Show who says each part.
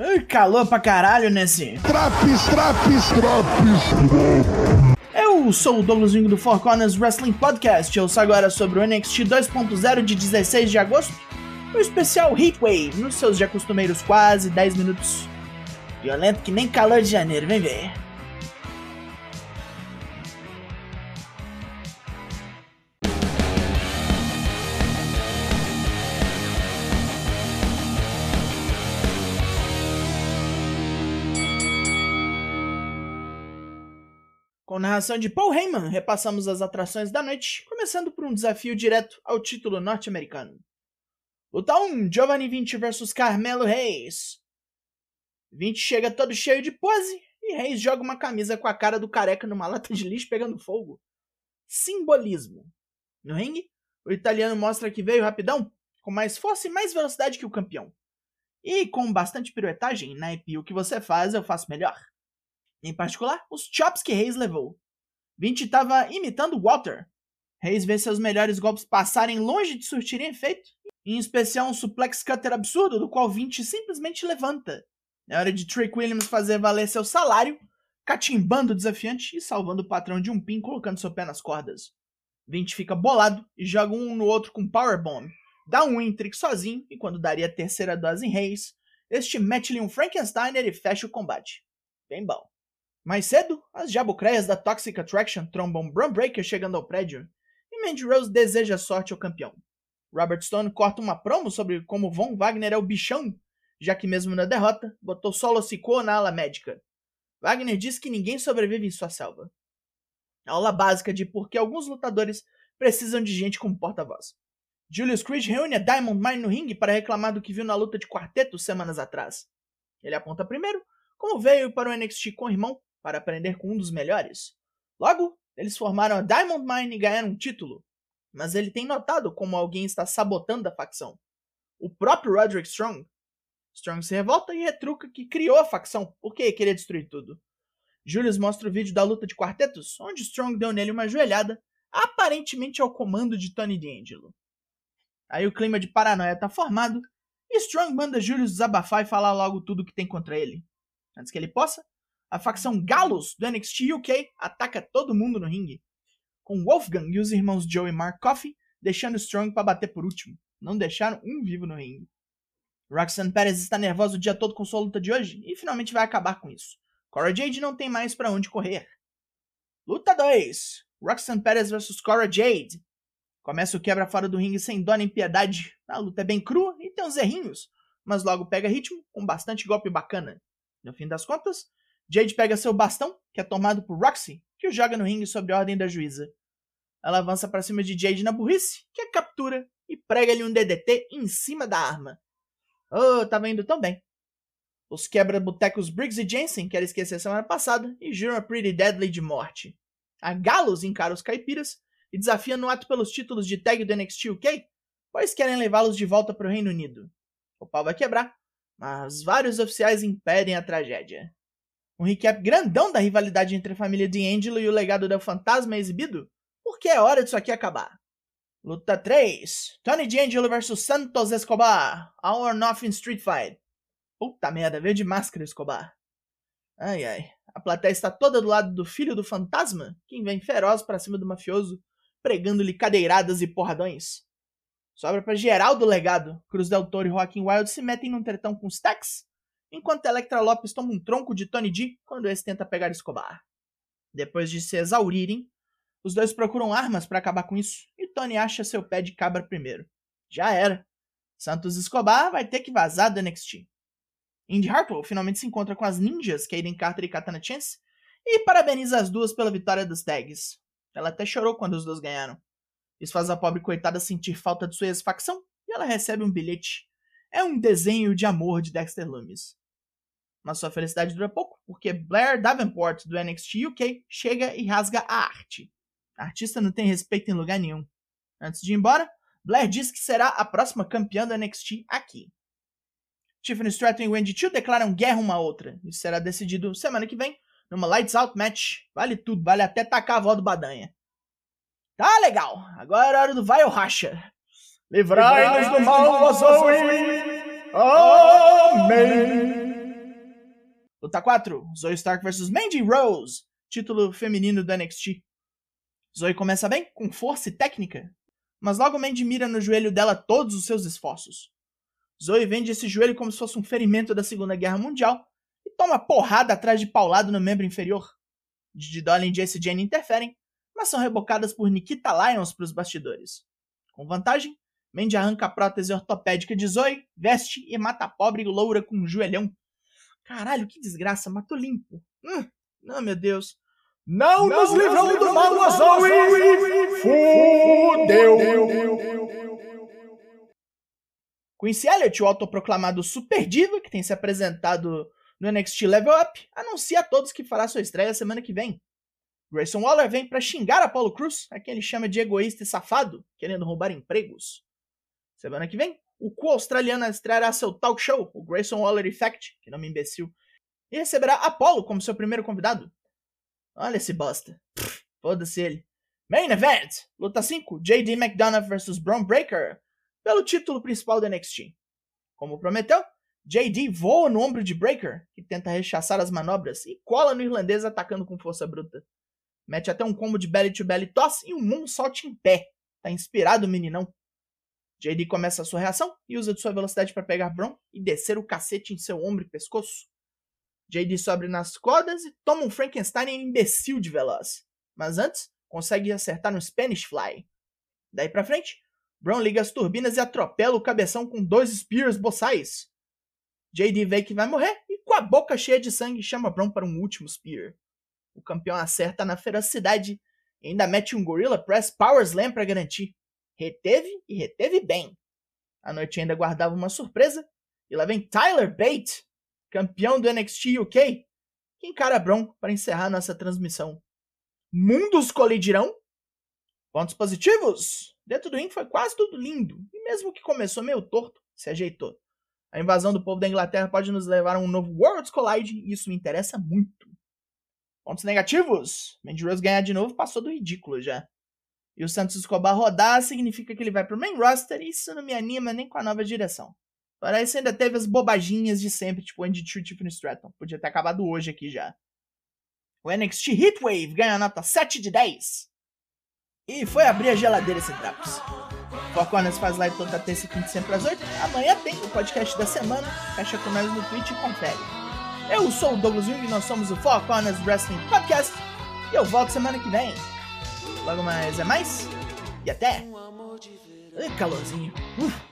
Speaker 1: Ai, calor pra caralho nesse.
Speaker 2: Traps, traps, traps.
Speaker 1: Eu sou o Douglas Vingo do Four Corners Wrestling Podcast. Eu sou agora sobre o NXT 2.0 de 16 de agosto. O especial Heatwave, nos seus já costumeiros quase 10 minutos. Violento que nem calor de janeiro, vem ver. Com narração de Paul Heyman, repassamos as atrações da noite, começando por um desafio direto ao título norte-americano. Luta 1, Giovanni Vinci vs Carmelo Reis. Vinci chega todo cheio de pose e Reis joga uma camisa com a cara do careca numa lata de lixo pegando fogo. Simbolismo. No ringue, o italiano mostra que veio rapidão, com mais força e mais velocidade que o campeão. E com bastante piruetagem, naipe, o que você faz eu faço melhor. Em particular, os chops que Reis levou. Vinci estava imitando Walter. Reis vê seus melhores golpes passarem longe de surtirem efeito, em especial um suplex cutter absurdo do qual Vinci simplesmente levanta. É hora de Trick Williams fazer valer seu salário, catimbando o desafiante e salvando o patrão de um pin colocando seu pé nas cordas. Vinci fica bolado e joga um no outro com Powerbomb. Dá um win trick sozinho e quando daria a terceira dose em Reis, este mete-lhe um Frankensteiner e fecha o combate. Bem bom. Mais cedo, as jabucreias da Toxic Attraction trombam Brum Breaker chegando ao prédio e Mandy Rose deseja sorte ao campeão. Robert Stone corta uma promo sobre como Von Wagner é o bichão, já que mesmo na derrota, botou Solo Sikoa na ala médica. Wagner diz que ninguém sobrevive em sua selva. Aula básica de por que alguns lutadores precisam de gente como porta-voz. Julius Creed reúne a Diamond Mine no ringue para reclamar do que viu na luta de quarteto semanas atrás. Ele aponta primeiro como veio para o NXT com o irmão para aprender com um dos melhores. Logo, eles formaram a Diamond Mine e ganharam um título. Mas ele tem notado como alguém está sabotando a facção. O próprio Roderick Strong. Strong se revolta e retruca que criou a facção porque queria destruir tudo. Julius mostra o vídeo da luta de quartetos, onde Strong deu nele uma joelhada, aparentemente ao comando de Tony D'Angelo. Aí o clima de paranoia está formado, e Strong manda Julius desabafar e falar logo tudo que tem contra ele. Antes que ele possa, a facção Galos do NXT UK ataca todo mundo no ringue, com Wolfgang e os irmãos Joe e Mark Coffey deixando Strong para bater por último. Não deixaram um vivo no ringue. Roxanne Perez está nervosa o dia todo com sua luta de hoje e finalmente vai acabar com isso. Cora Jade não tem mais para onde correr. Luta 2: Roxanne Perez vs Cora Jade. Começa o quebra fora do ringue sem dó nem piedade. A luta é bem crua e tem uns errinhos, mas logo pega ritmo com bastante golpe bacana. No fim das contas, Jade pega seu bastão, que é tomado por Roxy, que o joga no ringue sob ordem da juíza. Ela avança para cima de Jade na burrice, que a captura e prega-lhe um DDT em cima da arma. Oh, tava indo tão bem. Os quebra-botecos Briggs e Jensen querem esquecer semana passada e juram a Pretty Deadly de morte. A Galos encara os caipiras e desafia no ato pelos títulos de tag do NXT UK, pois querem levá-los de volta para o Reino Unido. O pau vai quebrar, mas vários oficiais impedem a tragédia. Um recap grandão da rivalidade entre a família D'Angelo e o legado do fantasma é exibido, porque é hora disso aqui acabar. Luta 3: Tony D'Angelo vs Santos Escobar, Our Nothing Street Fight. Puta merda, veio de máscara Escobar. Ai ai, a plateia está toda do lado do filho do fantasma, quem vem feroz para cima do mafioso, pregando-lhe cadeiradas e porradões. Sobra para Geraldo Legado, Cruz Del Toro e Joaquim Wild se metem num tretão com Stax enquanto Electra Lopes toma um tronco de Tony D quando esse tenta pegar Escobar. Depois de se exaurirem, os dois procuram armas para acabar com isso e Tony acha seu pé de cabra primeiro. Já era. Santos Escobar vai ter que vazar do NXT. Indy Hartwell finalmente se encontra com as ninjas Kaden Carter e Katana Chance e parabeniza as duas pela vitória dos tags. Ela até chorou quando os dois ganharam. Isso faz a pobre coitada sentir falta de sua ex-facção e ela recebe um bilhete. É um desenho de amor de Dexter Lumis. Mas sua felicidade dura pouco, porque Blair Davenport, do NXT UK, chega e rasga a arte. A artista não tem respeito em lugar nenhum. Antes de ir embora, Blair diz que será a próxima campeã do NXT aqui. Tiffany Stratton e Wendy Chu declaram guerra uma à outra. Isso será decidido semana que vem, numa Lights Out Match. Vale tudo, vale até tacar a avó do Badanha. Tá legal, agora é hora do vai ou racha. Livrai-nos do mal, Zoe! Amém! Luta 4, Zoe Stark vs Mandy Rose, título feminino do NXT. Zoe começa bem, com força e técnica, mas logo Mandy mira no joelho dela todos os seus esforços. Zoe vende esse joelho como se fosse um ferimento da Segunda Guerra Mundial e toma porrada atrás de paulado no membro inferior. Didi Dolin e Jace Jane interferem, mas são rebocadas por Nikita Lyons para os bastidores. Com vantagem, Mandy arranca a prótese ortopédica de Zoe, veste e mata a pobre loura com um joelhão. Caralho, que desgraça, matou limpo. Hum, oh, meu Deus.
Speaker 2: Não, não nos livrou do mal, a Zoe! Fudeu!
Speaker 1: Quincy Elliott, o autoproclamado Super Diva, que tem se apresentado no NXT Level Up, anuncia a todos que fará sua estreia semana que vem. Grayson Waller vem para xingar Apollo Cruz, a quem ele chama de egoísta e safado, querendo roubar empregos. Semana que vem, o cu australiano estreará seu talk show, o Grayson Waller Effect, que nome imbecil, e receberá Apollo como seu primeiro convidado. Olha esse bosta. Foda-se ele. Main Event! Luta 5, JD McDonough vs Braun Breaker, pelo título principal do NXT. Como prometeu, JD voa no ombro de Breaker, que tenta rechaçar as manobras, e cola no irlandês atacando com força bruta. Mete até um combo de belly to belly toss e um moonsault em pé. Tá inspirado meninão. JD começa a sua reação e usa de sua velocidade para pegar Bron e descer o cacete em seu ombro e pescoço. JD sobe nas cordas e toma um Frankenstein imbecil de veloz. Mas antes, consegue acertar no Spanish Fly. Daí pra frente, Brown liga as turbinas e atropela o cabeção com dois Spears boçais. JD vê que vai morrer e com a boca cheia de sangue chama Brown para um último Spear. O campeão acerta na ferocidade e ainda mete um Gorilla Press Power Slam para garantir. Reteve e reteve bem. A noite ainda guardava uma surpresa e lá vem Tyler Bate, campeão do NXT UK, que encara Bron para encerrar nossa transmissão. Mundos colidirão? Pontos positivos? Dentro do ring foi quase tudo lindo, e mesmo que começou meio torto, se ajeitou. A invasão do povo da Inglaterra pode nos levar a um novo Worlds Collide, e isso me interessa muito. Pontos negativos? Mandy Rose ganhar de novo passou do ridículo já. E o Santos Escobar rodar significa que ele vai pro main roster e isso não me anima nem com a nova direção. Parece ainda teve as bobaginhas de sempre, tipo Andy True e Tiffany Stratton. Podia ter acabado hoje aqui já. O NXT Heatwave ganha nota 7 de 10. E foi abrir a geladeira esse Traps. Four faz live toda terça e quinta sempre às 8. Amanhã tem o podcast da semana. Fecha com nós no Twitch e confere. Eu sou o Douglas Jung e nós somos o Four Wrestling Podcast. E eu volto semana que vem. Logo mais é mais. E até. Ai, calorzinho. Uf.